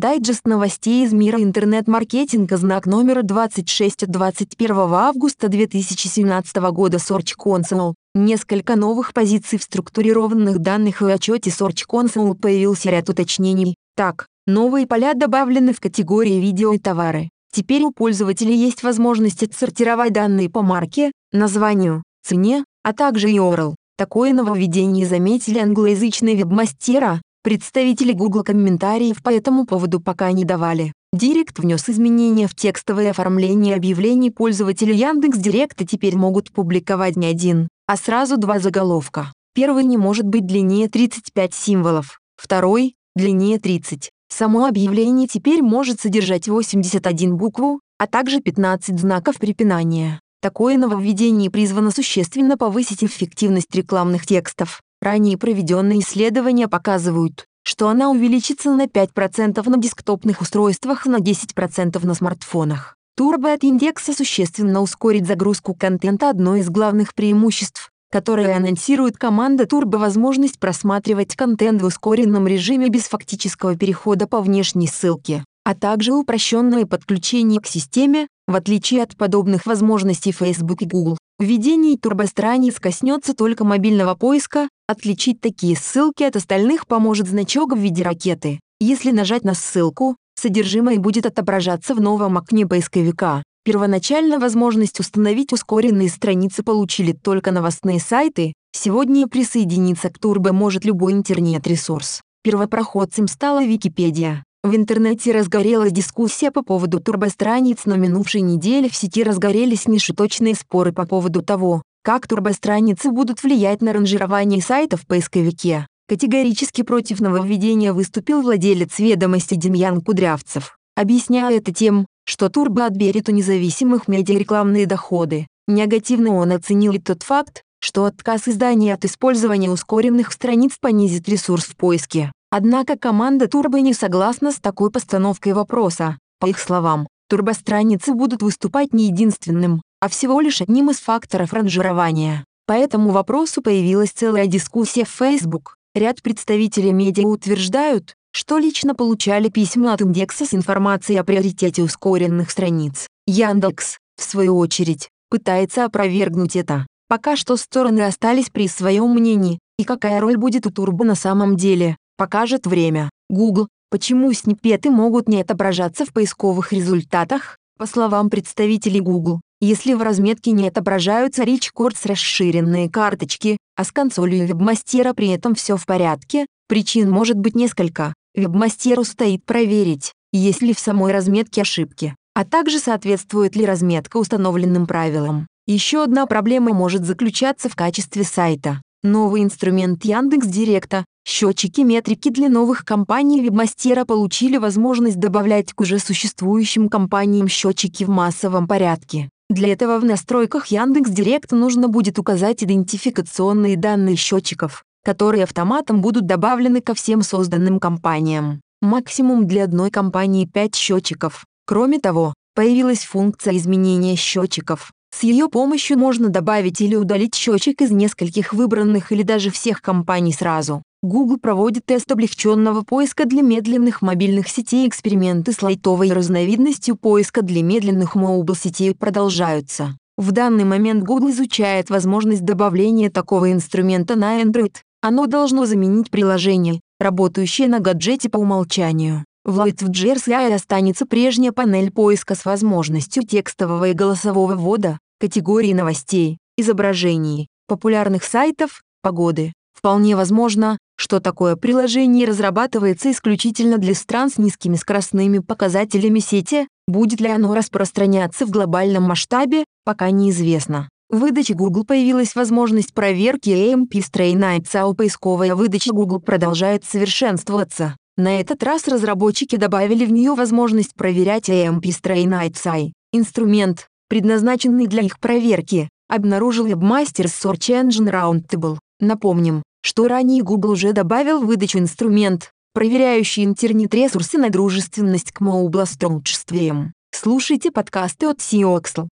Дайджест новостей из мира интернет-маркетинга знак номер 26 от 21 августа 2017 года Search Console. Несколько новых позиций в структурированных данных и отчете Search Console появился ряд уточнений. Так, новые поля добавлены в категории видео и товары. Теперь у пользователей есть возможность отсортировать данные по марке, названию, цене, а также URL. Такое нововведение заметили англоязычные вебмастера, представители Google комментариев по этому поводу пока не давали. Директ внес изменения в текстовое оформление объявлений пользователи Яндекс.Директа теперь могут публиковать не один, а сразу два заголовка. Первый не может быть длиннее 35 символов, второй – длиннее 30. Само объявление теперь может содержать 81 букву, а также 15 знаков препинания. Такое нововведение призвано существенно повысить эффективность рекламных текстов. Ранее проведенные исследования показывают, что она увеличится на 5% на десктопных устройствах на 10% на смартфонах. Turbo от индекса существенно ускорит загрузку контента одно из главных преимуществ, которое анонсирует команда Turbo возможность просматривать контент в ускоренном режиме без фактического перехода по внешней ссылке, а также упрощенное подключение к системе, в отличие от подобных возможностей Facebook и Google, введение турбостраниц коснется только мобильного поиска, отличить такие ссылки от остальных поможет значок в виде ракеты. Если нажать на ссылку, содержимое будет отображаться в новом окне поисковика. Первоначально возможность установить ускоренные страницы получили только новостные сайты, сегодня присоединиться к Turbo может любой интернет-ресурс. Первопроходцем стала Википедия. В интернете разгорелась дискуссия по поводу турбостраниц, но минувшей неделе в сети разгорелись нешуточные споры по поводу того, как турбостраницы будут влиять на ранжирование сайтов в поисковике. Категорически против нововведения выступил владелец ведомости Демьян Кудрявцев, объясняя это тем, что Турбо отберет у независимых медиа рекламные доходы. Негативно он оценил и тот факт, что отказ издания от использования ускоренных страниц понизит ресурс в поиске. Однако команда Турбо не согласна с такой постановкой вопроса. По их словам, турбостраницы будут выступать не единственным, а всего лишь одним из факторов ранжирования. По этому вопросу появилась целая дискуссия в Facebook. Ряд представителей медиа утверждают, что лично получали письма от индекса с информацией о приоритете ускоренных страниц. Яндекс, в свою очередь, пытается опровергнуть это. Пока что стороны остались при своем мнении, и какая роль будет у Турбо на самом деле, покажет время. Google. Почему снипеты могут не отображаться в поисковых результатах? По словам представителей Google, если в разметке не отображаются Rich Chords расширенные карточки, а с консолью вебмастера при этом все в порядке, причин может быть несколько. Вебмастеру стоит проверить, есть ли в самой разметке ошибки, а также соответствует ли разметка установленным правилам. Еще одна проблема может заключаться в качестве сайта. Новый инструмент Яндекс Директа, счетчики метрики для новых компаний Вебмастера получили возможность добавлять к уже существующим компаниям счетчики в массовом порядке. Для этого в настройках Яндекс Директ нужно будет указать идентификационные данные счетчиков, которые автоматом будут добавлены ко всем созданным компаниям. Максимум для одной компании 5 счетчиков. Кроме того, появилась функция изменения счетчиков. С ее помощью можно добавить или удалить счетчик из нескольких выбранных или даже всех компаний сразу. Google проводит тест облегченного поиска для медленных мобильных сетей. Эксперименты с лайтовой разновидностью поиска для медленных мобил-сетей продолжаются. В данный момент Google изучает возможность добавления такого инструмента на Android. Оно должно заменить приложение, работающее на гаджете по умолчанию. В Light в GRCI останется прежняя панель поиска с возможностью текстового и голосового ввода, категории новостей, изображений, популярных сайтов, погоды. Вполне возможно, что такое приложение разрабатывается исключительно для стран с низкими скоростными показателями сети, будет ли оно распространяться в глобальном масштабе, пока неизвестно. В выдаче Google появилась возможность проверки AMP Nights, а поисковая выдача Google продолжает совершенствоваться. На этот раз разработчики добавили в нее возможность проверять AMP Stray Nights Инструмент, предназначенный для их проверки, обнаружил Webmasters Search Engine Roundtable. Напомним, что ранее Google уже добавил в выдачу инструмент, проверяющий интернет-ресурсы на дружественность к моублостронгствиям. Слушайте подкасты от SEOXL.